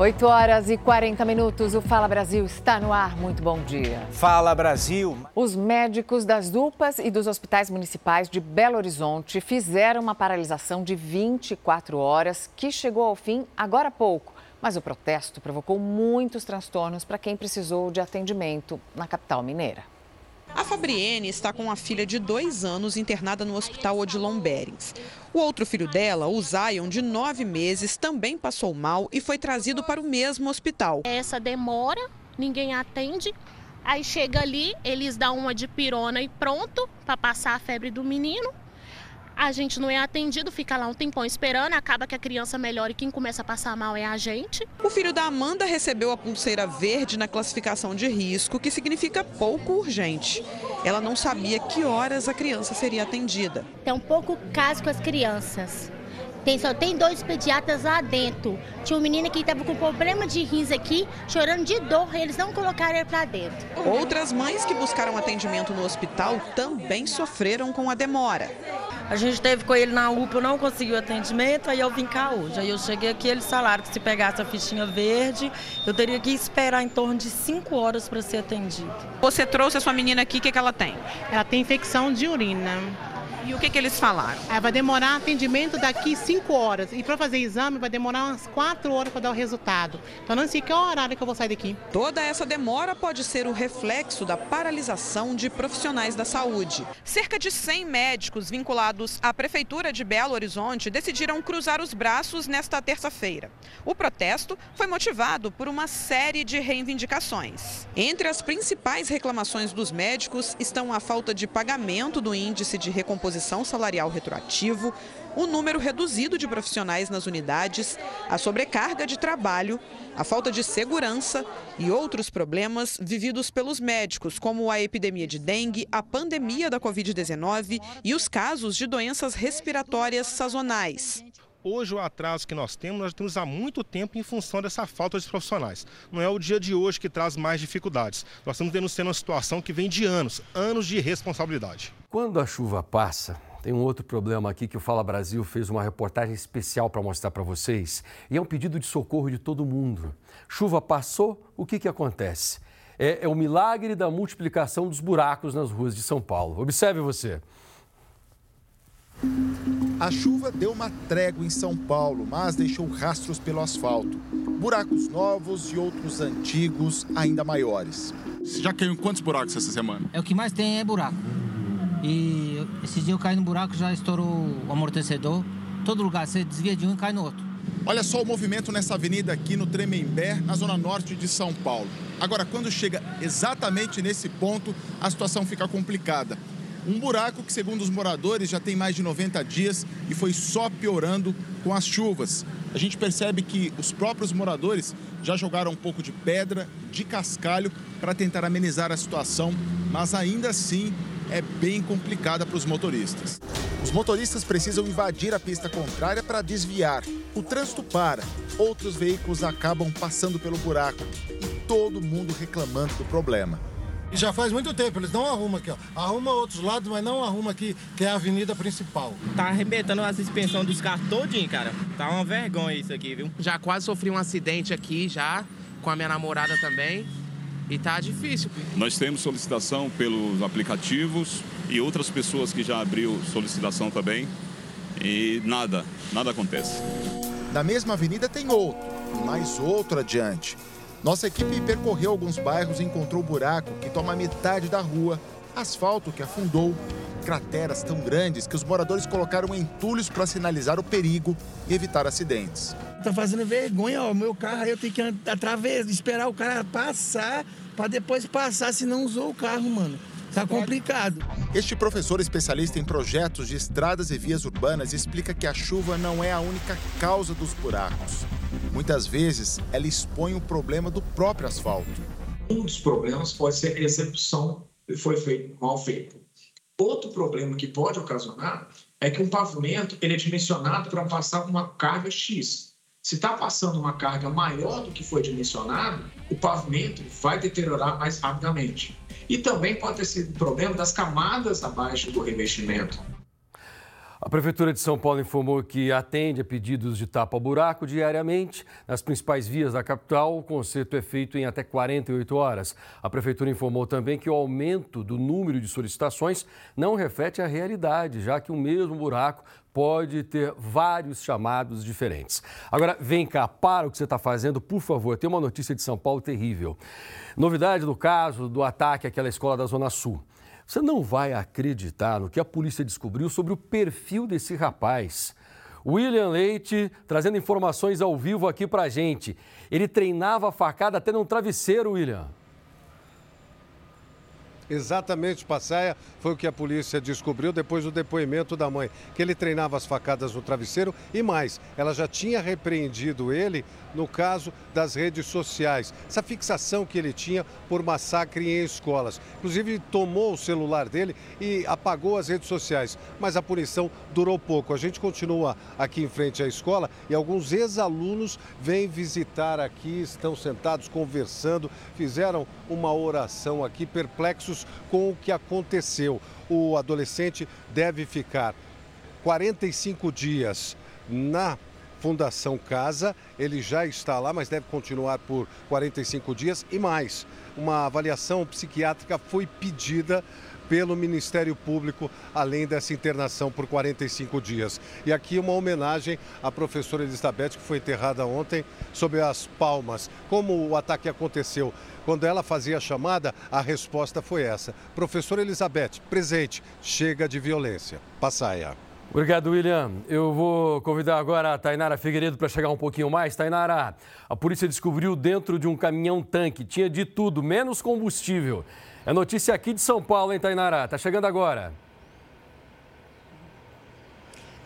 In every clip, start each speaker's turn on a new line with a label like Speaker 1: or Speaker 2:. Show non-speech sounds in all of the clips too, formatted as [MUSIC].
Speaker 1: 8 horas e 40 minutos, o Fala Brasil está no ar. Muito bom dia.
Speaker 2: Fala Brasil.
Speaker 1: Os médicos das UPAs e dos hospitais municipais de Belo Horizonte fizeram uma paralisação de 24 horas que chegou ao fim agora há pouco. Mas o protesto provocou muitos transtornos para quem precisou de atendimento na capital mineira.
Speaker 3: A Fabrienne está com a filha de dois anos internada no hospital Odilon Berens. O outro filho dela, o Zion, de nove meses, também passou mal e foi trazido para o mesmo hospital.
Speaker 4: Essa demora, ninguém atende. Aí chega ali, eles dão uma de pirona e pronto para passar a febre do menino a gente não é atendido, fica lá um tempão esperando, acaba que a criança melhora e quem começa a passar mal é a gente.
Speaker 3: O filho da Amanda recebeu a pulseira verde na classificação de risco, que significa pouco urgente. Ela não sabia que horas a criança seria atendida.
Speaker 5: Tem um pouco caso com as crianças. Tem, só tem dois pediatras lá dentro. Tinha um menino que estava com problema de rins aqui, chorando de dor, eles não colocaram ele para dentro.
Speaker 3: Outras mães que buscaram atendimento no hospital também sofreram com a demora.
Speaker 6: A gente teve com ele na UPA, não conseguiu atendimento, aí eu vim cá hoje. Aí eu cheguei aqui, eles falaram que se pegasse a fichinha verde, eu teria que esperar em torno de 5 horas para ser atendido.
Speaker 3: Você trouxe a sua menina aqui, o que, que ela tem?
Speaker 7: Ela tem infecção de urina.
Speaker 3: E o que, que eles falaram?
Speaker 7: Aí vai demorar atendimento daqui 5 horas. E para fazer exame vai demorar umas 4 horas para dar o resultado. Então não sei que é o horário que eu vou sair daqui.
Speaker 3: Toda essa demora pode ser o reflexo da paralisação de profissionais da saúde. Cerca de 100 médicos vinculados à Prefeitura de Belo Horizonte decidiram cruzar os braços nesta terça-feira. O protesto foi motivado por uma série de reivindicações. Entre as principais reclamações dos médicos estão a falta de pagamento do índice de recomposição reposição salarial retroativo, o número reduzido de profissionais nas unidades, a sobrecarga de trabalho, a falta de segurança e outros problemas vividos pelos médicos, como a epidemia de dengue, a pandemia da Covid-19 e os casos de doenças respiratórias sazonais.
Speaker 8: Hoje o atraso que nós temos, nós temos há muito tempo em função dessa falta de profissionais. Não é o dia de hoje que traz mais dificuldades. Nós estamos denunciando uma situação que vem de anos, anos de responsabilidade.
Speaker 9: Quando a chuva passa, tem um outro problema aqui que o Fala Brasil fez uma reportagem especial para mostrar para vocês. E é um pedido de socorro de todo mundo. Chuva passou, o que, que acontece? É, é o milagre da multiplicação dos buracos nas ruas de São Paulo. Observe você.
Speaker 10: A chuva deu uma trégua em São Paulo, mas deixou rastros pelo asfalto. Buracos novos e outros antigos ainda maiores.
Speaker 11: Você já caiu em quantos buracos essa semana?
Speaker 12: É o que mais tem é buraco. E esse dia eu caí no buraco, já estourou o amortecedor. Todo lugar, você desvia de um e cai no outro.
Speaker 10: Olha só o movimento nessa avenida aqui no Tremembé, na zona norte de São Paulo. Agora, quando chega exatamente nesse ponto, a situação fica complicada. Um buraco que, segundo os moradores, já tem mais de 90 dias e foi só piorando com as chuvas. A gente percebe que os próprios moradores já jogaram um pouco de pedra, de cascalho, para tentar amenizar a situação, mas ainda assim é bem complicada para os motoristas. Os motoristas precisam invadir a pista contrária para desviar. O trânsito para, outros veículos acabam passando pelo buraco e todo mundo reclamando do problema.
Speaker 13: E já faz muito tempo, eles não arrumam aqui, ó. Arruma outros lados, mas não arruma aqui, que é a avenida principal.
Speaker 14: Tá arrebentando a suspensão dos carros todinho, cara. Tá uma vergonha isso aqui, viu?
Speaker 15: Já quase sofri um acidente aqui, já, com a minha namorada também. E tá difícil.
Speaker 16: Nós temos solicitação pelos aplicativos e outras pessoas que já abriu solicitação também. E nada, nada acontece.
Speaker 10: Na mesma avenida tem outro, mais outro adiante. Nossa equipe percorreu alguns bairros e encontrou buraco que toma metade da rua, asfalto que afundou, crateras tão grandes que os moradores colocaram entulhos para sinalizar o perigo e evitar acidentes.
Speaker 17: Tá fazendo vergonha, ó, o meu carro aí eu tenho que através, esperar o cara passar para depois passar, se não usou o carro, mano. Tá complicado.
Speaker 10: Este professor especialista em projetos de estradas e vias urbanas explica que a chuva não é a única causa dos buracos. Muitas vezes, ela expõe o problema do próprio asfalto.
Speaker 18: Um dos problemas pode ser a execução foi feito, mal feita. Outro problema que pode ocasionar é que um pavimento ele é dimensionado para passar uma carga X. Se está passando uma carga maior do que foi dimensionado, o pavimento vai deteriorar mais rapidamente. E também pode ter sido problema das camadas abaixo do revestimento.
Speaker 9: A Prefeitura de São Paulo informou que atende a pedidos de tapa-buraco diariamente. Nas principais vias da capital, o conserto é feito em até 48 horas. A Prefeitura informou também que o aumento do número de solicitações não reflete a realidade, já que o mesmo buraco pode ter vários chamados diferentes. Agora, vem cá, para o que você está fazendo, por favor. Tem uma notícia de São Paulo terrível. Novidade do caso do ataque àquela escola da Zona Sul. Você não vai acreditar no que a polícia descobriu sobre o perfil desse rapaz. William Leite trazendo informações ao vivo aqui pra gente. Ele treinava a facada até num travesseiro, William.
Speaker 2: Exatamente, Passaia, foi o que a polícia descobriu depois do depoimento da mãe, que ele treinava as facadas no travesseiro e mais, ela já tinha repreendido ele no caso das redes sociais, essa fixação que ele tinha por massacre em escolas. Inclusive, tomou o celular dele e apagou as redes sociais, mas a punição durou pouco. A gente continua aqui em frente à escola e alguns ex-alunos vêm visitar aqui, estão sentados conversando, fizeram uma oração aqui, perplexos com o que aconteceu. O adolescente deve ficar 45 dias na Fundação Casa. Ele já está lá, mas deve continuar por 45 dias e mais. Uma avaliação psiquiátrica foi pedida pelo Ministério Público, além dessa internação por 45 dias. E aqui uma homenagem à professora Elizabeth, que foi enterrada ontem sob as palmas. Como o ataque aconteceu? Quando ela fazia a chamada, a resposta foi essa. Professora Elizabeth, presente, chega de violência. Passaia.
Speaker 9: Obrigado, William. Eu vou convidar agora a Tainara Figueiredo para chegar um pouquinho mais. Tainara, a polícia descobriu dentro de um caminhão-tanque, tinha de tudo, menos combustível. É notícia aqui de São Paulo, hein, Tainara? Tá chegando agora.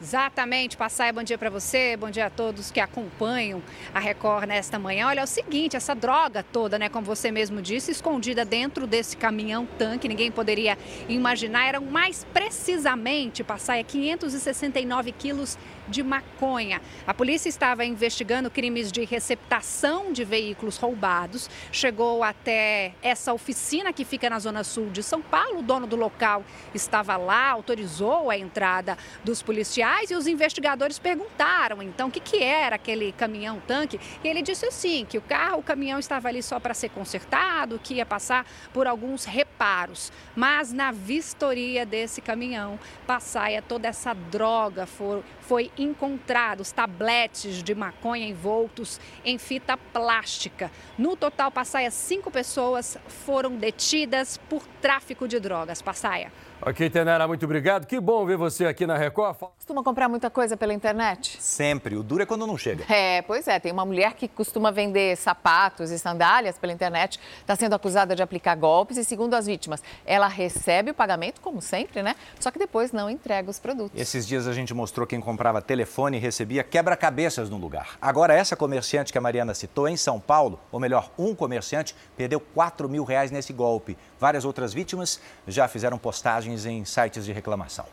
Speaker 19: Exatamente, Passai, bom dia para você, bom dia a todos que acompanham a Record nesta manhã. Olha, é o seguinte, essa droga toda, né, como você mesmo disse, escondida dentro desse caminhão tanque, ninguém poderia imaginar, eram mais precisamente, Passai, 569 quilos de maconha. A polícia estava investigando crimes de receptação de veículos roubados. Chegou até essa oficina que fica na zona sul de São Paulo. O dono do local estava lá, autorizou a entrada dos policiais e os investigadores perguntaram então o que, que era aquele caminhão-tanque. E ele disse assim: que o carro, o caminhão estava ali só para ser consertado, que ia passar por alguns reparos. Mas na vistoria desse caminhão, passaia toda essa droga foi, foi encontrados tabletes de maconha envoltos em fita plástica. No total, Passaia, cinco pessoas foram detidas por tráfico de drogas. Passaia.
Speaker 9: Ok, Tenera, muito obrigado. Que bom ver você aqui na Record.
Speaker 1: Costuma comprar muita coisa pela internet?
Speaker 20: Sempre. O duro é quando não chega.
Speaker 1: É, pois é. Tem uma mulher que costuma vender sapatos e sandálias pela internet. Está sendo acusada de aplicar golpes e, segundo as vítimas, ela recebe o pagamento, como sempre, né? Só que depois não entrega os produtos.
Speaker 20: Esses dias a gente mostrou quem comprava telefone e recebia quebra-cabeças no lugar. Agora, essa comerciante que a Mariana citou, em São Paulo, ou melhor, um comerciante, perdeu 4 mil reais nesse golpe. Várias outras vítimas já fizeram postagens em sites de reclamação.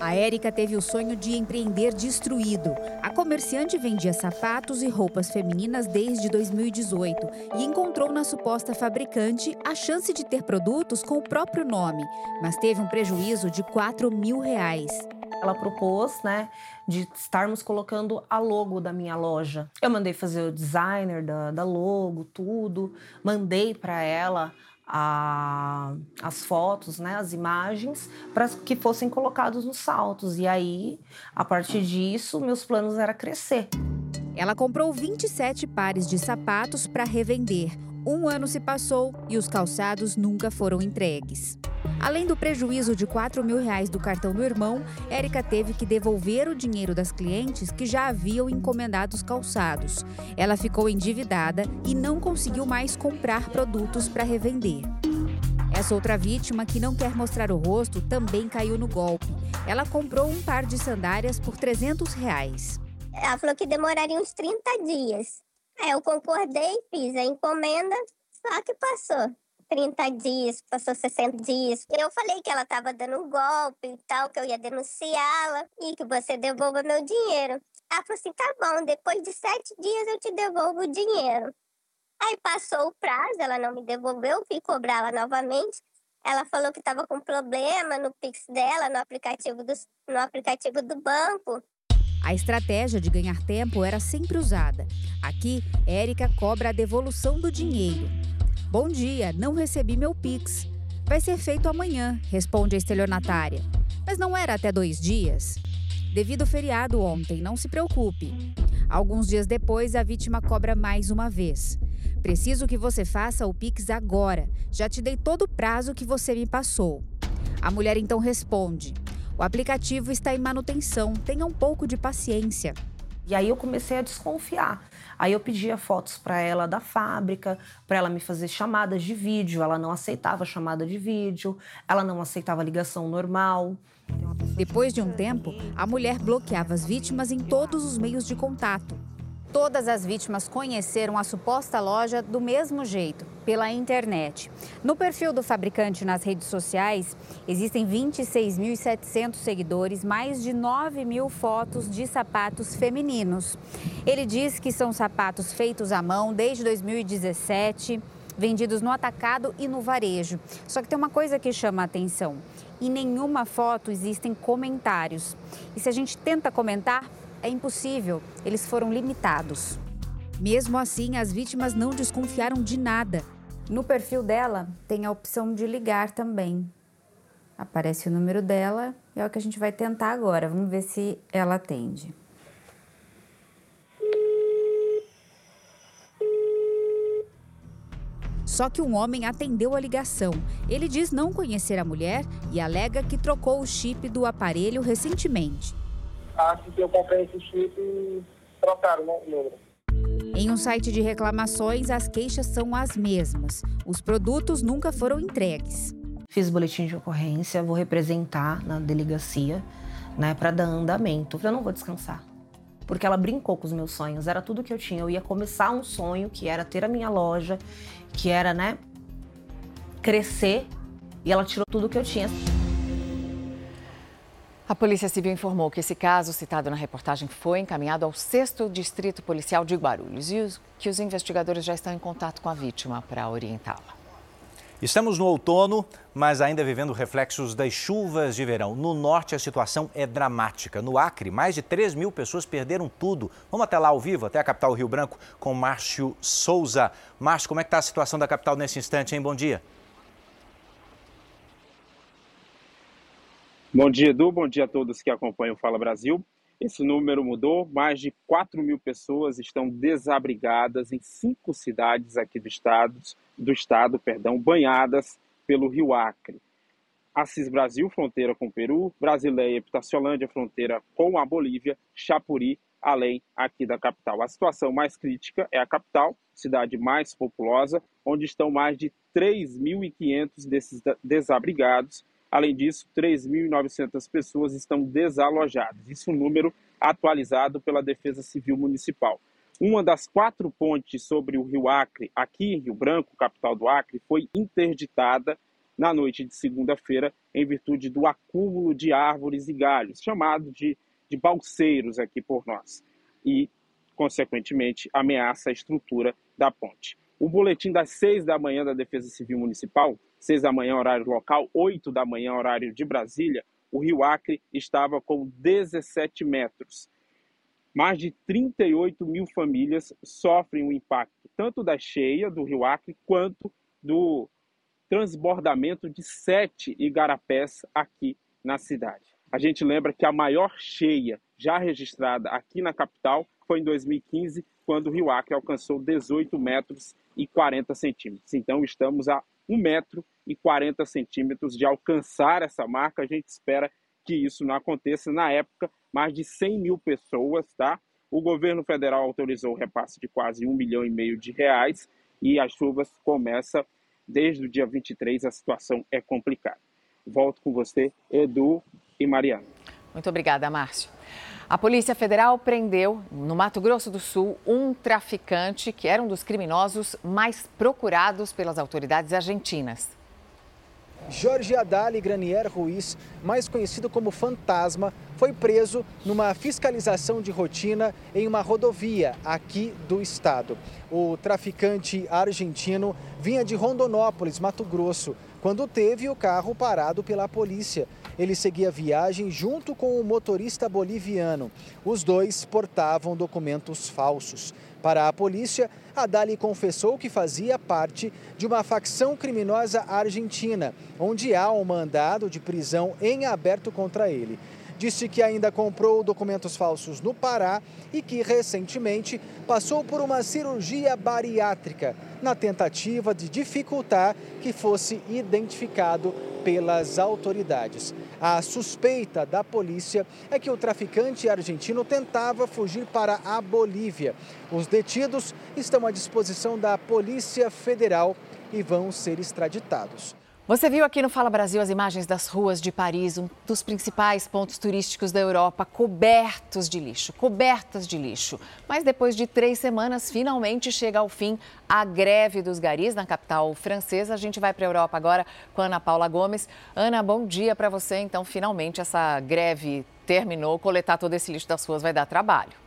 Speaker 21: A Érica teve o sonho de empreender destruído. A comerciante vendia sapatos e roupas femininas desde 2018 e encontrou na suposta fabricante a chance de ter produtos com o próprio nome, mas teve um prejuízo de 4 mil reais.
Speaker 22: Ela propôs, né, de estarmos colocando a logo da minha loja. Eu mandei fazer o designer da, da logo, tudo, mandei para ela a, as fotos, né, as imagens, para que fossem colocados nos saltos. E aí, a partir disso, meus planos era crescer.
Speaker 21: Ela comprou 27 pares de sapatos para revender. Um ano se passou e os calçados nunca foram entregues. Além do prejuízo de 4 mil reais do cartão do irmão, Érica teve que devolver o dinheiro das clientes que já haviam encomendado os calçados. Ela ficou endividada e não conseguiu mais comprar produtos para revender. Essa outra vítima, que não quer mostrar o rosto, também caiu no golpe. Ela comprou um par de sandálias por 300 reais.
Speaker 23: Ela falou que demoraria uns 30 dias. Aí eu concordei, fiz a encomenda, só que passou. 30 dias, passou 60 dias. Eu falei que ela estava dando um golpe e tal, que eu ia denunciá-la e que você devolva meu dinheiro. Ela falou assim: tá bom, depois de sete dias eu te devolvo o dinheiro. Aí passou o prazo, ela não me devolveu, fui cobrar ela novamente. Ela falou que estava com problema no Pix dela, no aplicativo do, no aplicativo do banco.
Speaker 21: A estratégia de ganhar tempo era sempre usada. Aqui, Érica cobra a devolução do dinheiro. Bom dia, não recebi meu Pix. Vai ser feito amanhã, responde a estelionatária. Mas não era até dois dias? Devido ao feriado ontem, não se preocupe. Alguns dias depois, a vítima cobra mais uma vez. Preciso que você faça o Pix agora. Já te dei todo o prazo que você me passou. A mulher então responde: O aplicativo está em manutenção, tenha um pouco de paciência.
Speaker 22: E aí eu comecei a desconfiar. Aí eu pedia fotos para ela da fábrica, para ela me fazer chamadas de vídeo. Ela não aceitava chamada de vídeo, ela não aceitava ligação normal.
Speaker 21: Depois de um tempo, a mulher bloqueava as vítimas em todos os meios de contato. Todas as vítimas conheceram a suposta loja do mesmo jeito, pela internet. No perfil do fabricante nas redes sociais, existem 26.700 seguidores, mais de 9 mil fotos de sapatos femininos. Ele diz que são sapatos feitos à mão desde 2017, vendidos no atacado e no varejo. Só que tem uma coisa que chama a atenção: em nenhuma foto existem comentários. E se a gente tenta comentar, é impossível, eles foram limitados. Mesmo assim, as vítimas não desconfiaram de nada. No perfil dela tem a opção de ligar também. Aparece o número dela e é o que a gente vai tentar agora. Vamos ver se ela atende. Só que um homem atendeu a ligação. Ele diz não conhecer a mulher e alega que trocou o chip do aparelho recentemente
Speaker 24: acho que eu comprei esse chip e trocaram o número.
Speaker 21: Em um site de reclamações, as queixas são as mesmas. Os produtos nunca foram entregues.
Speaker 22: Fiz boletim de ocorrência, vou representar na delegacia, né, para dar andamento. Eu não vou descansar. Porque ela brincou com os meus sonhos, era tudo que eu tinha. Eu ia começar um sonho que era ter a minha loja, que era, né, crescer, e ela tirou tudo que eu tinha.
Speaker 1: A Polícia Civil informou que esse caso citado na reportagem foi encaminhado ao 6 Distrito Policial de Guarulhos e que os investigadores já estão em contato com a vítima para orientá-la.
Speaker 20: Estamos no outono, mas ainda vivendo reflexos das chuvas de verão. No norte, a situação é dramática. No Acre, mais de 3 mil pessoas perderam tudo. Vamos até lá ao vivo, até a capital Rio Branco, com Márcio Souza. Márcio, como é que está a situação da capital nesse instante, hein? Bom dia.
Speaker 25: Bom dia, Edu. Bom dia a todos que acompanham o Fala Brasil. Esse número mudou. Mais de 4 mil pessoas estão desabrigadas em cinco cidades aqui do estado, do estado perdão, banhadas pelo rio Acre. Assis Brasil, fronteira com o Peru, Brasileia, Epitaciolândia, fronteira com a Bolívia, Chapuri, além aqui da capital. A situação mais crítica é a capital, cidade mais populosa, onde estão mais de 3.500 desses desabrigados Além disso, 3.900 pessoas estão desalojadas. Isso é um número atualizado pela Defesa Civil Municipal. Uma das quatro pontes sobre o Rio Acre, aqui em Rio Branco, capital do Acre, foi interditada na noite de segunda-feira em virtude do acúmulo de árvores e galhos, chamado de, de balseiros aqui por nós, e, consequentemente, ameaça a estrutura da ponte. O boletim das seis da manhã da Defesa Civil Municipal 6 da manhã, horário local, 8 da manhã, horário de Brasília, o rio Acre estava com 17 metros. Mais de 38 mil famílias sofrem o impacto tanto da cheia do rio Acre quanto do transbordamento de sete igarapés aqui na cidade. A gente lembra que a maior cheia já registrada aqui na capital foi em 2015, quando o rio Acre alcançou 18 metros e 40 centímetros. Então estamos a 1 metro e 40 centímetros de alcançar essa marca. A gente espera que isso não aconteça. Na época, mais de 100 mil pessoas, tá? O governo federal autorizou o repasse de quase um milhão e meio de reais e as chuvas começam desde o dia 23. A situação é complicada. Volto com você, Edu e Mariana.
Speaker 1: Muito obrigada, Márcio. A Polícia Federal prendeu, no Mato Grosso do Sul, um traficante que era um dos criminosos mais procurados pelas autoridades argentinas.
Speaker 26: Jorge Adali Granier Ruiz, mais conhecido como Fantasma, foi preso numa fiscalização de rotina em uma rodovia aqui do estado. O traficante argentino vinha de Rondonópolis, Mato Grosso, quando teve o carro parado pela polícia. Ele seguia viagem junto com o motorista boliviano. Os dois portavam documentos falsos. Para a polícia, Adali confessou que fazia parte de uma facção criminosa argentina, onde há um mandado de prisão em aberto contra ele. Disse que ainda comprou documentos falsos no Pará e que recentemente passou por uma cirurgia bariátrica, na tentativa de dificultar que fosse identificado pelas autoridades. A suspeita da polícia é que o traficante argentino tentava fugir para a Bolívia. Os detidos estão à disposição da Polícia Federal e vão ser extraditados.
Speaker 1: Você viu aqui no Fala Brasil as imagens das ruas de Paris, um dos principais pontos turísticos da Europa, cobertos de lixo, cobertas de lixo. Mas depois de três semanas, finalmente chega ao fim a greve dos garis na capital francesa. A gente vai para a Europa agora com Ana Paula Gomes. Ana, bom dia para você. Então, finalmente essa greve terminou. Coletar todo esse lixo das ruas vai dar trabalho.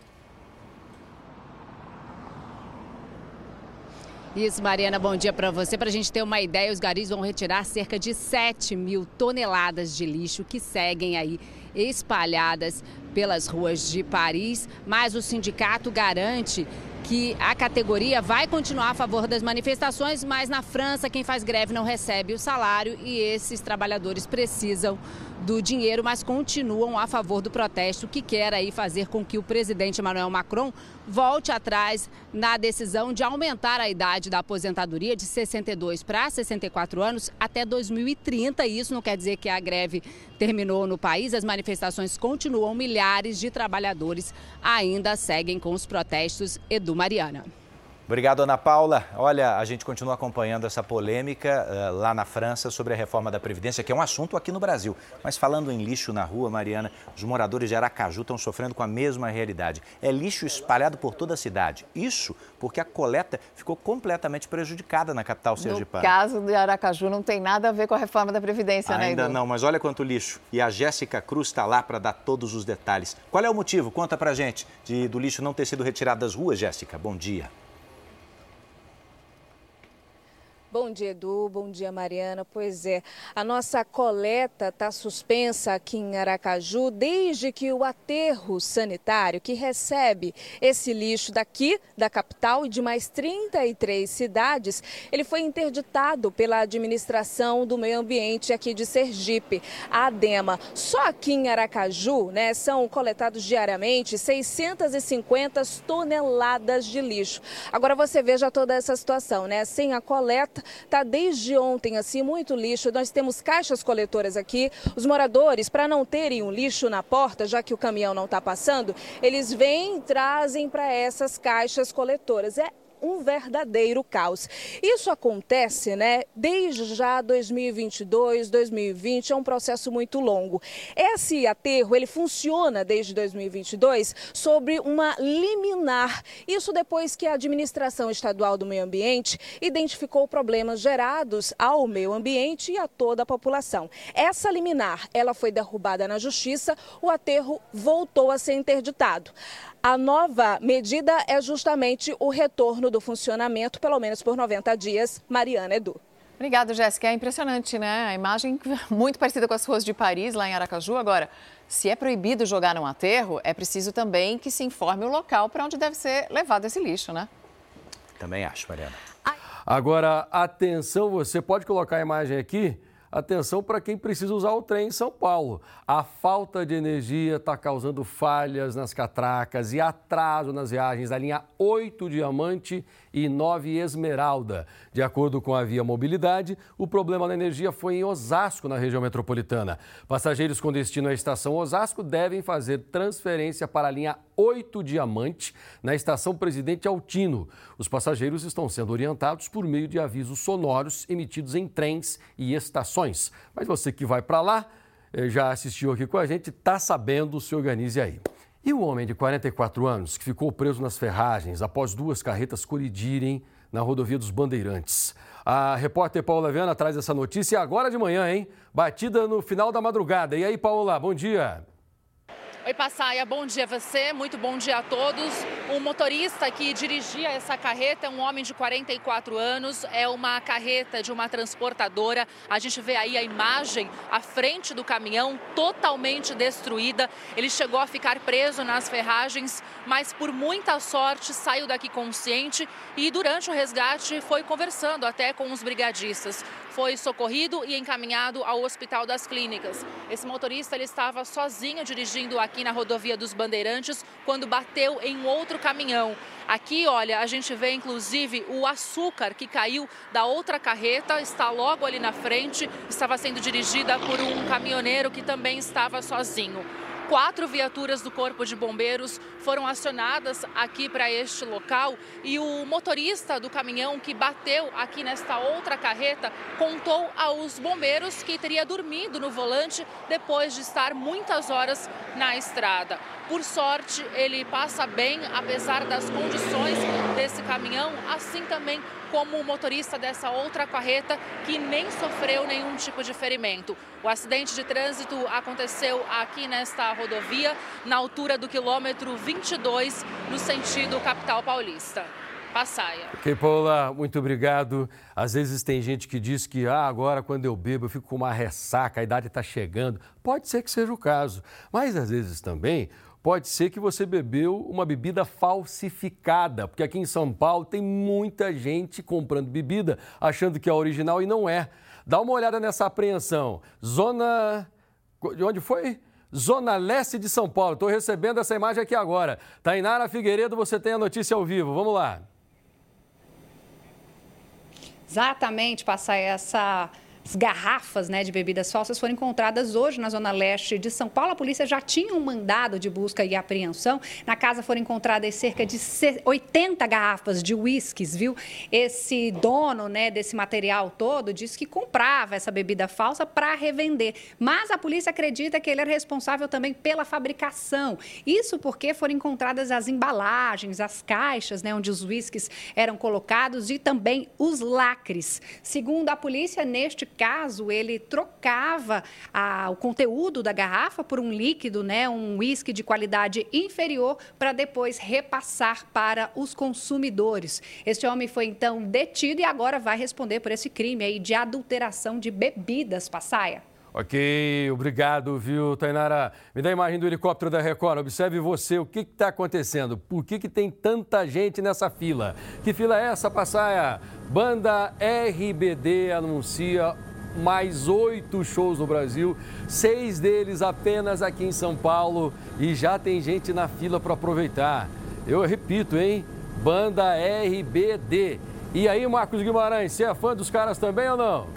Speaker 27: Isso, Mariana, bom dia para você. Para a gente ter uma ideia, os garis vão retirar cerca de 7 mil toneladas de lixo que seguem aí espalhadas pelas ruas de Paris. Mas o sindicato garante que a categoria vai continuar a favor das manifestações, mas na França quem faz greve não recebe o salário e esses trabalhadores precisam do dinheiro, mas continuam a favor do protesto, que quer aí fazer com que o presidente Emmanuel Macron volte atrás na decisão de aumentar a idade da aposentadoria de 62 para 64 anos até 2030. Isso não quer dizer que a greve terminou no país, as manifestações continuam, milhares de trabalhadores ainda seguem com os protestos. Edu Mariana.
Speaker 20: Obrigado, Ana Paula. Olha, a gente continua acompanhando essa polêmica uh, lá na França sobre a reforma da Previdência, que é um assunto aqui no Brasil. Mas falando em lixo na rua, Mariana, os moradores de Aracaju estão sofrendo com a mesma realidade. É lixo espalhado por toda a cidade. Isso porque a coleta ficou completamente prejudicada na capital sergipana.
Speaker 1: No caso de Aracaju, não tem nada a ver com a reforma da Previdência,
Speaker 20: Ainda
Speaker 1: né,
Speaker 20: Ainda não, mas olha quanto lixo. E a Jéssica Cruz está lá para dar todos os detalhes. Qual é o motivo? Conta pra gente de, do lixo não ter sido retirado das ruas, Jéssica. Bom dia.
Speaker 28: Bom dia, Edu. Bom dia, Mariana. Pois é, a nossa coleta está suspensa aqui em Aracaju desde que o aterro sanitário, que recebe esse lixo daqui da capital e de mais 33 cidades, ele foi interditado pela administração do meio ambiente aqui de Sergipe, a ADEMA. Só aqui em Aracaju, né, são coletados diariamente 650 toneladas de lixo. Agora você veja toda essa situação, né? Sem a coleta Tá desde ontem assim muito lixo. Nós temos caixas coletoras aqui. Os moradores, para não terem um lixo na porta, já que o caminhão não está passando, eles vêm e trazem para essas caixas coletoras. É um verdadeiro caos. Isso acontece, né, desde já 2022, 2020, é um processo muito longo. Esse aterro, ele funciona desde 2022 sobre uma liminar. Isso depois que a administração estadual do meio ambiente identificou problemas gerados ao meio ambiente e a toda a população. Essa liminar, ela foi derrubada na justiça, o aterro voltou a ser interditado. A nova medida é justamente o retorno do funcionamento, pelo menos por 90 dias. Mariana Edu.
Speaker 1: Obrigada, Jéssica. É impressionante, né? A imagem [LAUGHS] muito parecida com as ruas de Paris, lá em Aracaju. Agora, se é proibido jogar num aterro, é preciso também que se informe o local para onde deve ser levado esse lixo, né?
Speaker 20: Também acho, Mariana.
Speaker 9: Agora, atenção, você pode colocar a imagem aqui Atenção para quem precisa usar o trem em São Paulo. A falta de energia está causando falhas nas catracas e atraso nas viagens da linha 8 Diamante e 9 Esmeralda. De acordo com a Via Mobilidade, o problema da energia foi em Osasco, na região metropolitana. Passageiros com destino à estação Osasco devem fazer transferência para a linha 8 Diamante, na estação Presidente Altino. Os passageiros estão sendo orientados por meio de avisos sonoros emitidos em trens e estações. Mas você que vai para lá, eh, já assistiu aqui com a gente, está sabendo, se organize aí. E o homem de 44 anos que ficou preso nas ferragens após duas carretas colidirem na rodovia dos Bandeirantes. A repórter Paula Viana traz essa notícia agora de manhã, hein? Batida no final da madrugada. E aí, Paula, bom dia.
Speaker 29: Oi, Passaia, bom dia a você, muito bom dia a todos. O motorista que dirigia essa carreta é um homem de 44 anos, é uma carreta de uma transportadora. A gente vê aí a imagem, a frente do caminhão totalmente destruída. Ele chegou a ficar preso nas ferragens, mas por muita sorte saiu daqui consciente e durante o resgate foi conversando até com os brigadistas foi socorrido e encaminhado ao Hospital das Clínicas. Esse motorista ele estava sozinho dirigindo aqui na rodovia dos Bandeirantes quando bateu em outro caminhão. Aqui, olha, a gente vê inclusive o açúcar que caiu da outra carreta, está logo ali na frente, estava sendo dirigida por um caminhoneiro que também estava sozinho. Quatro viaturas do Corpo de Bombeiros foram acionadas aqui para este local e o motorista do caminhão que bateu aqui nesta outra carreta contou aos bombeiros que teria dormido no volante depois de estar muitas horas na estrada. Por sorte, ele passa bem, apesar das condições desse caminhão, assim também como o motorista dessa outra carreta que nem sofreu nenhum tipo de ferimento. O acidente de trânsito aconteceu aqui nesta rodovia, na altura do quilômetro 22, no sentido capital paulista. Passaia.
Speaker 9: Ok, Paula, muito obrigado. Às vezes tem gente que diz que ah, agora quando eu bebo eu fico com uma ressaca, a idade está chegando. Pode ser que seja o caso, mas às vezes também pode ser que você bebeu uma bebida falsificada, porque aqui em São Paulo tem muita gente comprando bebida achando que é original e não é. Dá uma olhada nessa apreensão. Zona. De onde foi? Zona Leste de São Paulo. Estou recebendo essa imagem aqui agora. Tainara Figueiredo, você tem a notícia ao vivo. Vamos lá.
Speaker 19: Exatamente, passar essa garrafas né, de bebidas falsas foram encontradas hoje na zona leste de São Paulo. A polícia já tinha um mandado de busca e apreensão. Na casa foram encontradas cerca de 80 garrafas de uísques, viu? Esse dono né, desse material todo disse que comprava essa bebida falsa para revender. Mas a polícia acredita que ele era responsável também pela fabricação. Isso porque foram encontradas as embalagens, as caixas né, onde os uísques eram colocados e também os lacres. Segundo a polícia, neste caso, ele trocava a, o conteúdo da garrafa por um líquido, né, um uísque de qualidade inferior, para depois repassar para os consumidores. Este homem foi então detido e agora vai responder por esse crime aí de adulteração de bebidas, Passaia.
Speaker 9: Ok, obrigado, viu, Tainara? Me dá a imagem do helicóptero da Record. Observe você, o que está acontecendo? Por que, que tem tanta gente nessa fila? Que fila é essa, Passaia? Banda RBD anuncia mais oito shows no Brasil, seis deles apenas aqui em São Paulo e já tem gente na fila para aproveitar. Eu repito, hein? Banda RBD. E aí, Marcos Guimarães, você é fã dos caras também ou não?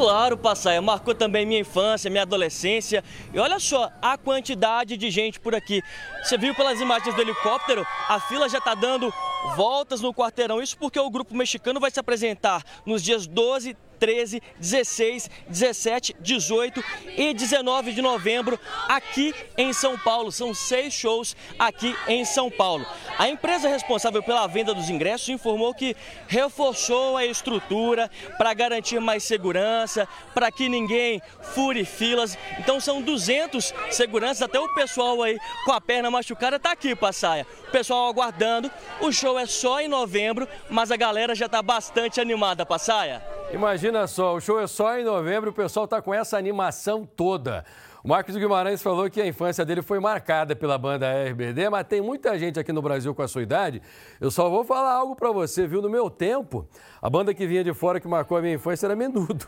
Speaker 30: Claro, Passaia, marcou também minha infância, minha adolescência. E olha só a quantidade de gente por aqui. Você viu pelas imagens do helicóptero, a fila já está dando voltas no quarteirão. Isso porque o grupo mexicano vai se apresentar nos dias 12, 13, 16, 17, 18 e 19 de novembro aqui em São Paulo. São seis shows aqui em São Paulo. A empresa responsável pela venda dos ingressos informou que reforçou a estrutura para garantir mais segurança, para que ninguém fure filas. Então são 200 seguranças, até o pessoal aí com a perna machucada está aqui, Passaia. O pessoal aguardando. O show é só em novembro, mas a galera já está bastante animada, Passaia.
Speaker 9: Imagina só, o show é só em novembro, o pessoal está com essa animação toda. O Marcos Guimarães falou que a infância dele foi marcada pela banda RBD, mas tem muita gente aqui no Brasil com a sua idade. Eu só vou falar algo para você, viu? No meu tempo, a banda que vinha de fora que marcou a minha infância era Menudo.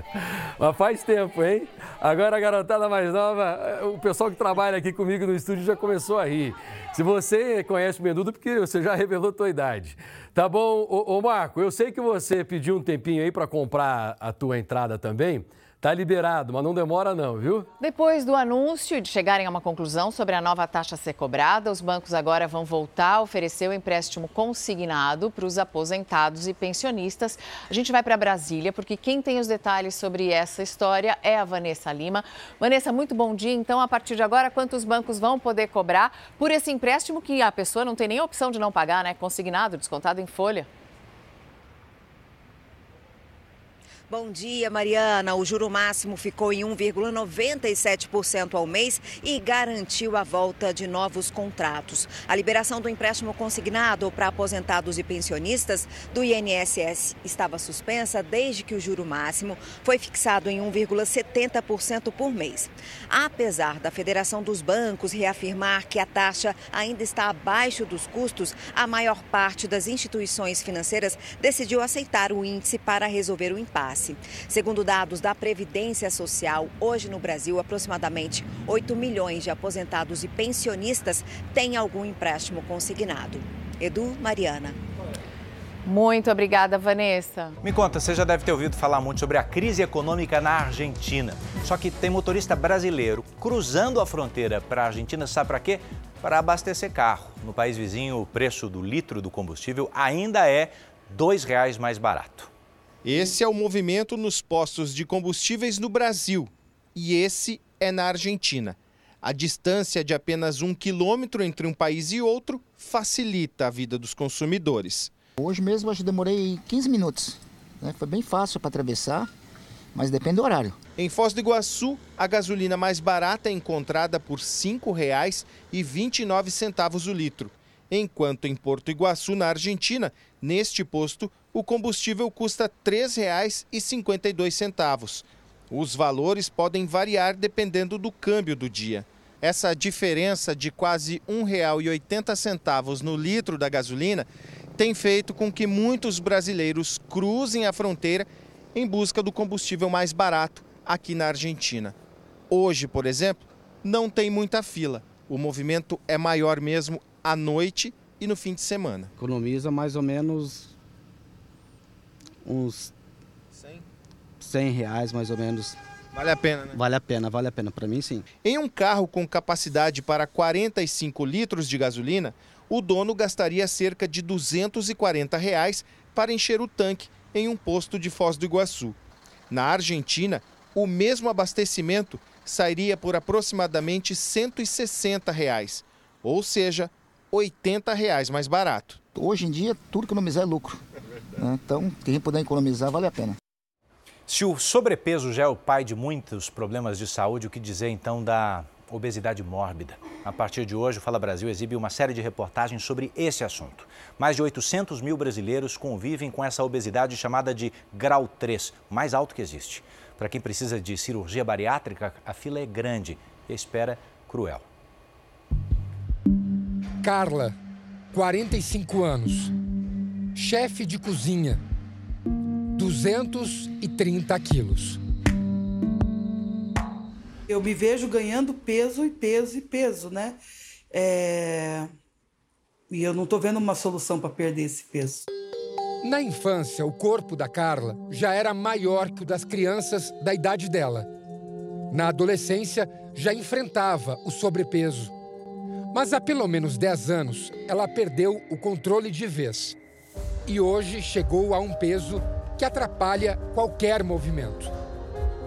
Speaker 9: [LAUGHS] mas faz tempo, hein? Agora a garotada mais nova, o pessoal que trabalha aqui comigo no estúdio já começou a rir. Se você conhece o Menudo, porque você já [LAUGHS] revelou a tua idade. Tá bom, ô, ô Marco, eu sei que você pediu um tempinho aí para comprar a tua entrada também. Tá liberado, mas não demora não, viu?
Speaker 1: Depois do anúncio de chegarem a uma conclusão sobre a nova taxa a ser cobrada, os bancos agora vão voltar a oferecer o empréstimo consignado para os aposentados e pensionistas. A gente vai para Brasília porque quem tem os detalhes sobre essa história é a Vanessa Lima. Vanessa, muito bom dia. Então, a partir de agora, quantos bancos vão poder cobrar por esse empréstimo que a pessoa não tem nem opção de não pagar, né? Consignado, descontado em folha?
Speaker 31: Bom dia, Mariana. O juro máximo ficou em 1,97% ao mês e garantiu a volta de novos contratos. A liberação do empréstimo consignado para aposentados e pensionistas do INSS estava suspensa desde que o juro máximo foi fixado em 1,70% por mês. Apesar da Federação dos Bancos reafirmar que a taxa ainda está abaixo dos custos, a maior parte das instituições financeiras decidiu aceitar o índice para resolver o impasse. Segundo dados da Previdência Social, hoje no Brasil, aproximadamente 8 milhões de aposentados e pensionistas têm algum empréstimo consignado. Edu, Mariana.
Speaker 1: Muito obrigada, Vanessa.
Speaker 20: Me conta, você já deve ter ouvido falar muito sobre a crise econômica na Argentina. Só que tem motorista brasileiro cruzando a fronteira para a Argentina, sabe para quê? Para abastecer carro. No país vizinho, o preço do litro do combustível ainda é R$ 2,00 mais barato.
Speaker 32: Esse é o movimento nos postos de combustíveis no Brasil e esse é na Argentina. A distância de apenas um quilômetro entre um país e outro facilita a vida dos consumidores.
Speaker 33: Hoje mesmo eu demorei 15 minutos. Né? Foi bem fácil para atravessar, mas depende do horário.
Speaker 32: Em Foz do Iguaçu, a gasolina mais barata é encontrada por R$ 5,29 o litro. Enquanto em Porto Iguaçu, na Argentina, neste posto, o combustível custa R$ 3,52. Os valores podem variar dependendo do câmbio do dia. Essa diferença de quase R$ 1,80 no litro da gasolina tem feito com que muitos brasileiros cruzem a fronteira em busca do combustível mais barato aqui na Argentina. Hoje, por exemplo, não tem muita fila. O movimento é maior mesmo à noite e no fim de semana.
Speaker 34: Economiza mais ou menos uns 100, 100 reais mais ou menos.
Speaker 32: Vale a pena, né?
Speaker 34: Vale a pena, vale a pena. Para mim, sim.
Speaker 32: Em um carro com capacidade para 45 litros de gasolina, o dono gastaria cerca de 240 reais para encher o tanque em um posto de Foz do Iguaçu. Na Argentina, o mesmo abastecimento sairia por aproximadamente 160 reais, ou seja, 80 reais mais barato.
Speaker 33: Hoje em dia, tudo economizar é lucro. Né? Então, quem puder economizar, vale a pena.
Speaker 20: Se o sobrepeso já é o pai de muitos problemas de saúde, o que dizer então da obesidade mórbida? A partir de hoje, o Fala Brasil exibe uma série de reportagens sobre esse assunto. Mais de 800 mil brasileiros convivem com essa obesidade chamada de grau 3, o mais alto que existe. Para quem precisa de cirurgia bariátrica, a fila é grande e a espera cruel.
Speaker 35: Carla, 45 anos, chefe de cozinha, 230 quilos.
Speaker 29: Eu me vejo ganhando peso e peso e peso, né? É... E eu não estou vendo uma solução para perder esse peso.
Speaker 35: Na infância, o corpo da Carla já era maior que o das crianças da idade dela. Na adolescência, já enfrentava o sobrepeso. Mas há pelo menos 10 anos, ela perdeu o controle de vez. E hoje chegou a um peso que atrapalha qualquer movimento.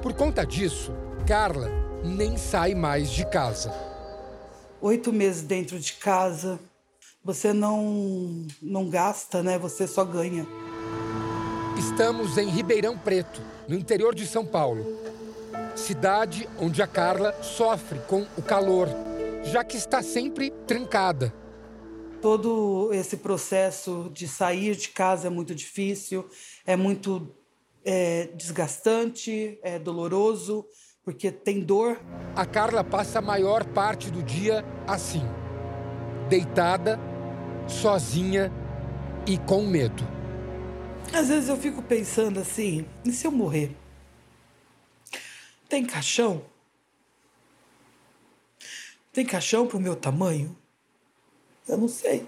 Speaker 35: Por conta disso, Carla nem sai mais de casa.
Speaker 29: Oito meses dentro de casa, você não, não gasta, né? Você só ganha.
Speaker 35: Estamos em Ribeirão Preto, no interior de São Paulo. Cidade onde a Carla sofre com o calor já que está sempre trancada.
Speaker 29: Todo esse processo de sair de casa é muito difícil, é muito é, desgastante, é doloroso, porque tem dor.
Speaker 35: A Carla passa a maior parte do dia assim, deitada, sozinha e com medo.
Speaker 29: Às vezes eu fico pensando assim: e se eu morrer? Tem caixão? Tem caixão pro meu tamanho? Eu não sei.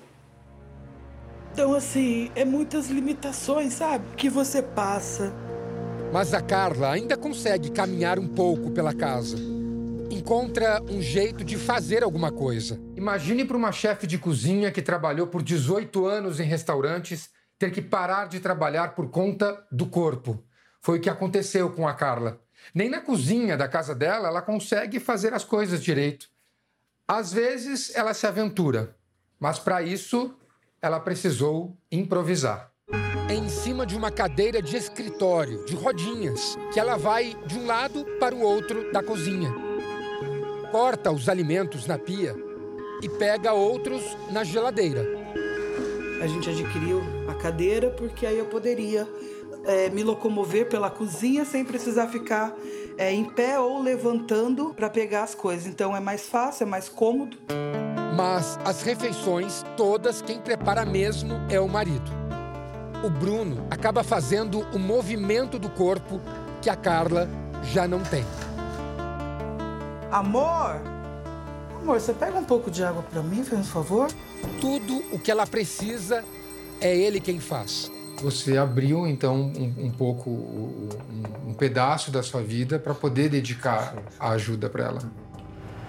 Speaker 29: Então, assim, é muitas limitações, sabe? Que você passa.
Speaker 35: Mas a Carla ainda consegue caminhar um pouco pela casa. Encontra um jeito de fazer alguma coisa. Imagine para uma chefe de cozinha que trabalhou por 18 anos em restaurantes ter que parar de trabalhar por conta do corpo. Foi o que aconteceu com a Carla. Nem na cozinha da casa dela ela consegue fazer as coisas direito. Às vezes ela se aventura, mas para isso ela precisou improvisar. É em cima de uma cadeira de escritório, de rodinhas, que ela vai de um lado para o outro da cozinha. Corta os alimentos na pia e pega outros na geladeira.
Speaker 29: A gente adquiriu a cadeira porque aí eu poderia é, me locomover pela cozinha sem precisar ficar é, em pé ou levantando para pegar as coisas. Então é mais fácil, é mais cômodo.
Speaker 35: Mas as refeições, todas, quem prepara mesmo é o marido. O Bruno acaba fazendo o movimento do corpo que a Carla já não tem.
Speaker 29: Amor, amor, você pega um pouco de água para mim, faz um favor?
Speaker 35: Tudo o que ela precisa é ele quem faz.
Speaker 36: Você abriu então um, um pouco um, um, pedaço da sua vida para poder dedicar a ajuda para ela.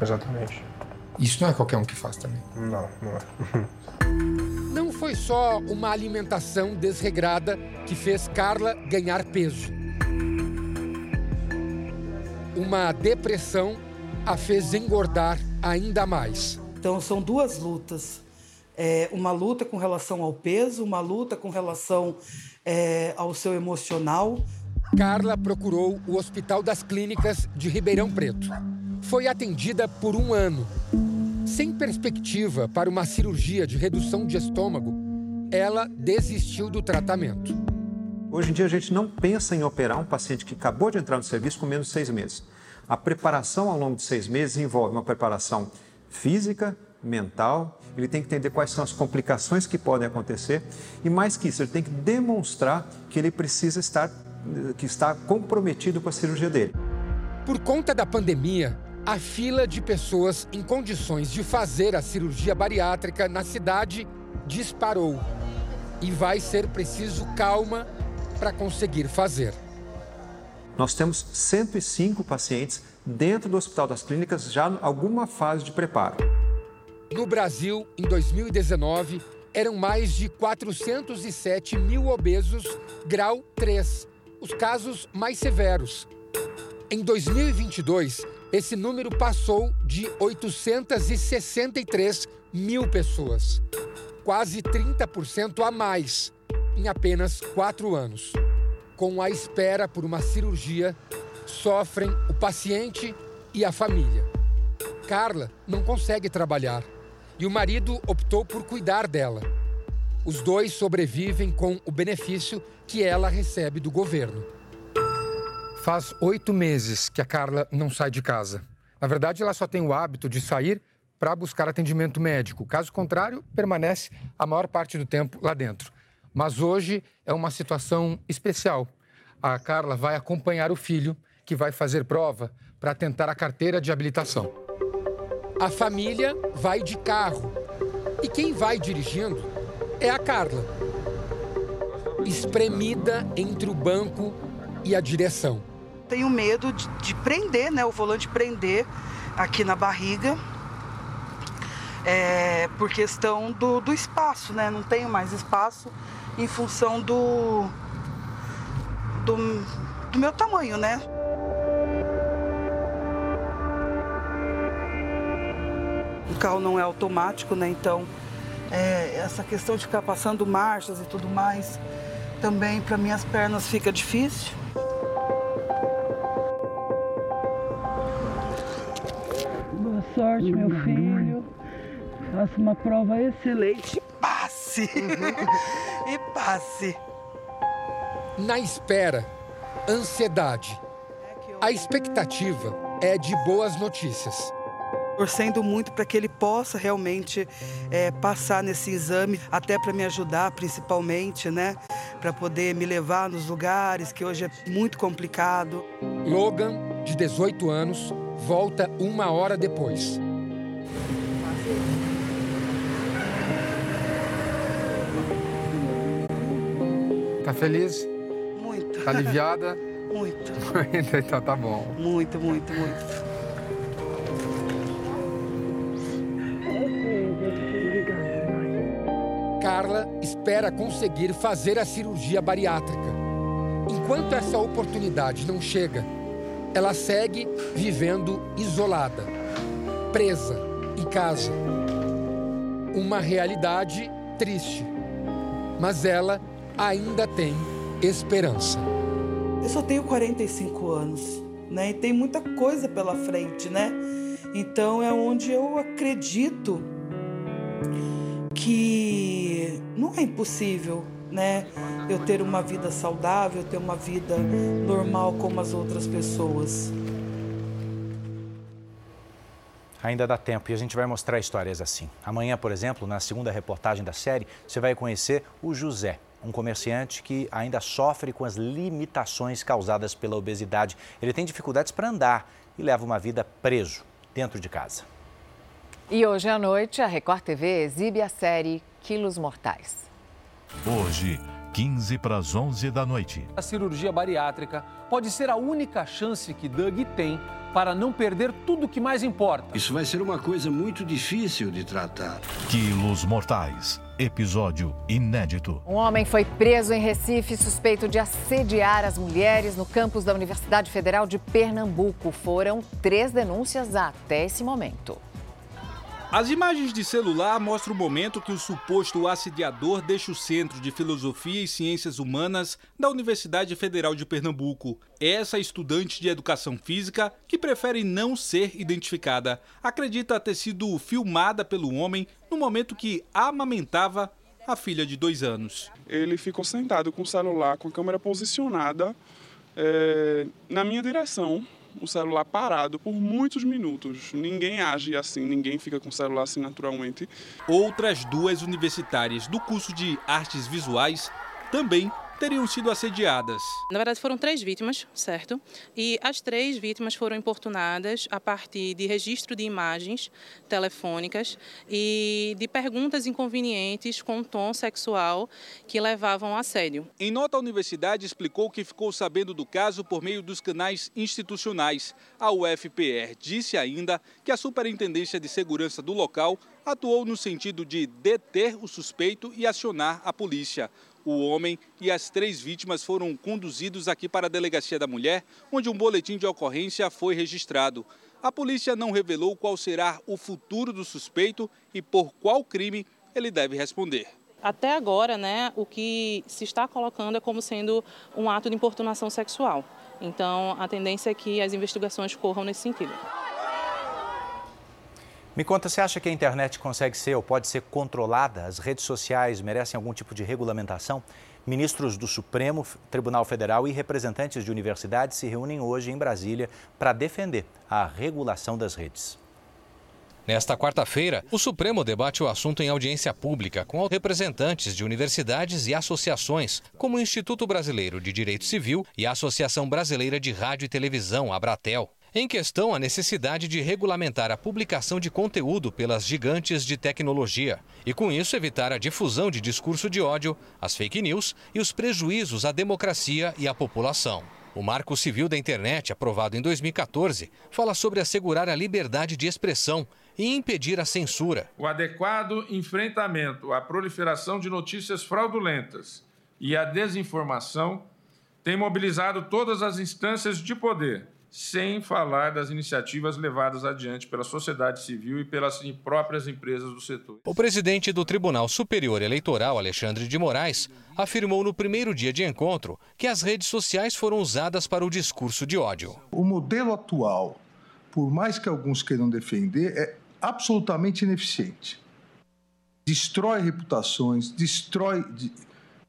Speaker 37: Exatamente.
Speaker 36: Isso não é qualquer um que faz também.
Speaker 37: Não, não é. [LAUGHS]
Speaker 35: Não foi só uma alimentação desregrada que fez Carla ganhar peso. Uma depressão a fez engordar ainda mais.
Speaker 29: Então são duas lutas é, uma luta com relação ao peso, uma luta com relação é, ao seu emocional.
Speaker 35: Carla procurou o Hospital das Clínicas de Ribeirão Preto. Foi atendida por um ano. Sem perspectiva para uma cirurgia de redução de estômago, ela desistiu do tratamento.
Speaker 38: Hoje em dia a gente não pensa em operar um paciente que acabou de entrar no serviço com menos de seis meses. A preparação ao longo de seis meses envolve uma preparação física, mental, ele tem que entender quais são as complicações que podem acontecer e mais que isso, ele tem que demonstrar que ele precisa estar que está comprometido com a cirurgia dele.
Speaker 35: Por conta da pandemia, a fila de pessoas em condições de fazer a cirurgia bariátrica na cidade disparou. E vai ser preciso calma para conseguir fazer.
Speaker 38: Nós temos 105 pacientes dentro do Hospital das Clínicas já em alguma fase de preparo.
Speaker 35: No Brasil, em 2019, eram mais de 407 mil obesos grau 3, os casos mais severos. Em 2022, esse número passou de 863 mil pessoas, quase 30% a mais em apenas quatro anos. Com a espera por uma cirurgia, sofrem o paciente e a família. Carla não consegue trabalhar e o marido optou por cuidar dela. Os dois sobrevivem com o benefício que ela recebe do governo. Faz oito meses que a Carla não sai de casa. Na verdade, ela só tem o hábito de sair para buscar atendimento médico. Caso contrário, permanece a maior parte do tempo lá dentro. Mas hoje é uma situação especial. A Carla vai acompanhar o filho, que vai fazer prova para tentar a carteira de habilitação. A família vai de carro e quem vai dirigindo é a Carla. Espremida entre o banco e a direção.
Speaker 29: Tenho medo de, de prender, né? O volante prender aqui na barriga. É, por questão do, do espaço, né? Não tenho mais espaço em função do, do, do meu tamanho, né? O carro não é automático, né? Então, é, essa questão de ficar passando marchas e tudo mais, também para minhas pernas fica difícil.
Speaker 39: Boa sorte, meu filho. Faça uma prova excelente.
Speaker 29: Passe! [LAUGHS] e passe!
Speaker 35: Na espera, ansiedade. A expectativa é de boas notícias
Speaker 29: torcendo muito para que ele possa realmente é, passar nesse exame, até para me ajudar, principalmente, né? Para poder me levar nos lugares que hoje é muito complicado.
Speaker 35: Logan, de 18 anos, volta uma hora depois.
Speaker 36: Tá feliz?
Speaker 29: Muito.
Speaker 36: Tá aliviada? [LAUGHS]
Speaker 29: Muito.
Speaker 36: então tá bom.
Speaker 29: Muito, muito, muito.
Speaker 35: Carla espera conseguir fazer a cirurgia bariátrica. Enquanto essa oportunidade não chega, ela segue vivendo isolada, presa em casa. Uma realidade triste. Mas ela ainda tem esperança.
Speaker 29: Eu só tenho 45 anos, né? E tem muita coisa pela frente, né? Então é onde eu acredito que não é impossível, né? Eu ter uma vida saudável, ter uma vida normal como as outras pessoas.
Speaker 20: Ainda dá tempo e a gente vai mostrar histórias assim. Amanhã, por exemplo, na segunda reportagem da série, você vai conhecer o José, um comerciante que ainda sofre com as limitações causadas pela obesidade. Ele tem dificuldades para andar e leva uma vida preso dentro de casa.
Speaker 1: E hoje à noite, a Record TV exibe a série Quilos Mortais.
Speaker 40: Hoje, 15 para as 11 da noite.
Speaker 41: A cirurgia bariátrica pode ser a única chance que Doug tem para não perder tudo o que mais importa.
Speaker 42: Isso vai ser uma coisa muito difícil de tratar.
Speaker 40: Quilos Mortais. Episódio inédito.
Speaker 1: Um homem foi preso em Recife suspeito de assediar as mulheres no campus da Universidade Federal de Pernambuco. Foram três denúncias até esse momento.
Speaker 43: As imagens de celular mostram o momento que o suposto assediador deixa o Centro de Filosofia e Ciências Humanas da Universidade Federal de Pernambuco. Essa estudante de educação física, que prefere não ser identificada, acredita ter sido filmada pelo homem no momento que amamentava a filha de dois anos.
Speaker 44: Ele ficou sentado com o celular, com a câmera posicionada é, na minha direção, o celular parado por muitos minutos. Ninguém age assim, ninguém fica com o celular assim naturalmente.
Speaker 43: Outras duas universitárias do curso de artes visuais também teriam sido assediadas.
Speaker 45: Na verdade, foram três vítimas, certo? E as três vítimas foram importunadas a partir de registro de imagens telefônicas e de perguntas inconvenientes com tom sexual que levavam ao assédio.
Speaker 43: Em nota, a universidade explicou que ficou sabendo do caso por meio dos canais institucionais. A UFPR disse ainda que a Superintendência de Segurança do local atuou no sentido de deter o suspeito e acionar a polícia. O homem e as três vítimas foram conduzidos aqui para a Delegacia da Mulher, onde um boletim de ocorrência foi registrado. A polícia não revelou qual será o futuro do suspeito e por qual crime ele deve responder.
Speaker 45: Até agora, né, o que se está colocando é como sendo um ato de importunação sexual. Então, a tendência é que as investigações corram nesse sentido.
Speaker 20: Me conta, você acha que a internet consegue ser ou pode ser controlada? As redes sociais merecem algum tipo de regulamentação? Ministros do Supremo Tribunal Federal e representantes de universidades se reúnem hoje em Brasília para defender a regulação das redes.
Speaker 46: Nesta quarta-feira, o Supremo debate o assunto em audiência pública com representantes de universidades e associações, como o Instituto Brasileiro de Direito Civil e a Associação Brasileira de Rádio e Televisão, Abratel. Em questão, a necessidade de regulamentar a publicação de conteúdo pelas gigantes de tecnologia e, com isso, evitar a difusão de discurso de ódio, as fake news e os prejuízos à democracia e à população. O Marco Civil da Internet, aprovado em 2014, fala sobre assegurar a liberdade de expressão e impedir a censura.
Speaker 47: O adequado enfrentamento à proliferação de notícias fraudulentas e à desinformação tem mobilizado todas as instâncias de poder sem falar das iniciativas levadas adiante pela sociedade civil e pelas próprias empresas do setor.
Speaker 46: O presidente do Tribunal Superior Eleitoral, Alexandre de Moraes, afirmou no primeiro dia de encontro que as redes sociais foram usadas para o discurso de ódio.
Speaker 48: O modelo atual, por mais que alguns queiram defender, é absolutamente ineficiente. Destrói reputações, destrói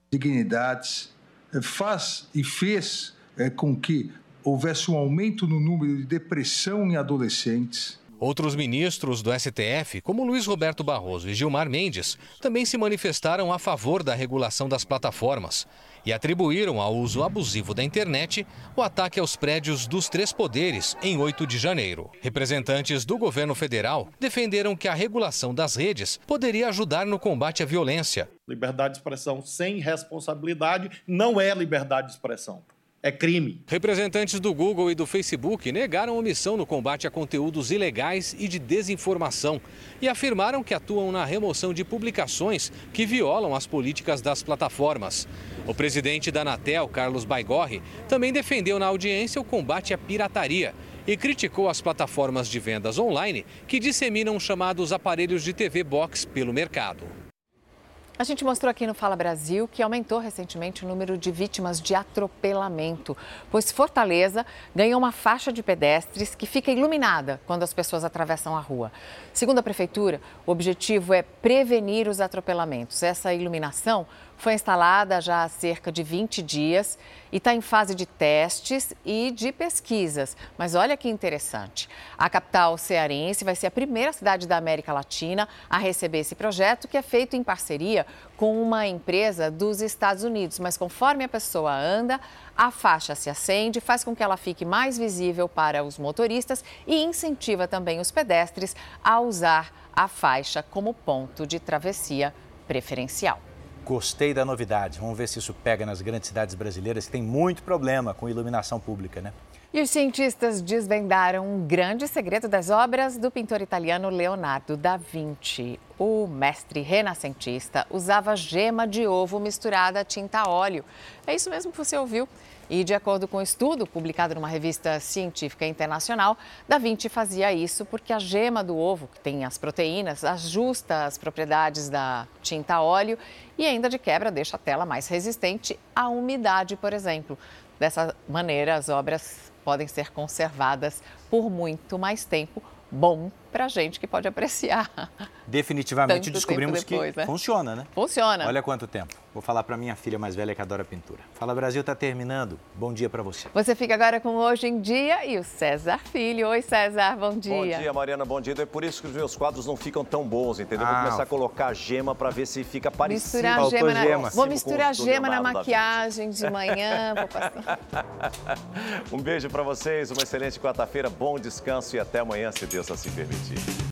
Speaker 48: dignidades, eh, faz e fez é, com que houvesse um aumento no número de depressão em adolescentes.
Speaker 46: Outros ministros do STF, como Luiz Roberto Barroso e Gilmar Mendes, também se manifestaram a favor da regulação das plataformas e atribuíram ao uso abusivo da internet o ataque aos prédios dos três poderes em 8 de janeiro. Representantes do governo federal defenderam que a regulação das redes poderia ajudar no combate à violência.
Speaker 49: Liberdade de expressão sem responsabilidade não é liberdade de expressão é crime.
Speaker 46: Representantes do Google e do Facebook negaram omissão no combate a conteúdos ilegais e de desinformação e afirmaram que atuam na remoção de publicações que violam as políticas das plataformas. O presidente da Anatel, Carlos Baigorre, também defendeu na audiência o combate à pirataria e criticou as plataformas de vendas online que disseminam chamados aparelhos de TV Box pelo mercado.
Speaker 1: A gente mostrou aqui no Fala Brasil que aumentou recentemente o número de vítimas de atropelamento, pois Fortaleza ganhou uma faixa de pedestres que fica iluminada quando as pessoas atravessam a rua. Segundo a prefeitura, o objetivo é prevenir os atropelamentos. Essa iluminação foi instalada já há cerca de 20 dias e está em fase de testes e de pesquisas. Mas olha que interessante: a capital cearense vai ser a primeira cidade da América Latina a receber esse projeto, que é feito em parceria com uma empresa dos Estados Unidos. Mas conforme a pessoa anda, a faixa se acende, faz com que ela fique mais visível para os motoristas e incentiva também os pedestres a usar a faixa como ponto de travessia preferencial.
Speaker 20: Gostei da novidade. Vamos ver se isso pega nas grandes cidades brasileiras que tem muito problema com iluminação pública, né?
Speaker 1: E os cientistas desvendaram um grande segredo das obras do pintor italiano Leonardo da Vinci. O mestre renascentista usava gema de ovo misturada a tinta óleo. É isso mesmo que você ouviu. E de acordo com um estudo publicado numa revista científica internacional, Da Vinci fazia isso porque a gema do ovo, que tem as proteínas, ajusta as propriedades da tinta óleo e ainda de quebra deixa a tela mais resistente à umidade, por exemplo. Dessa maneira, as obras podem ser conservadas por muito mais tempo. Bom para gente que pode apreciar.
Speaker 20: Definitivamente descobrimos depois, que né? funciona, né?
Speaker 1: Funciona.
Speaker 20: Olha quanto tempo. Vou falar para minha filha mais velha que adora pintura. Fala Brasil está terminando. Bom dia para você.
Speaker 1: Você fica agora com Hoje em Dia e o César Filho. Oi, César, bom dia.
Speaker 50: Bom dia, Mariana, bom dia. É por isso que os meus quadros não ficam tão bons, entendeu? Ah, Vou começar a colocar gema para ver se fica parecido.
Speaker 1: Misturar gema, na... gema. Vou misturar gema na maquiagem de manhã. [LAUGHS]
Speaker 50: um beijo para vocês, uma excelente quarta-feira, bom descanso e até amanhã, se Deus assim permitir. Merci.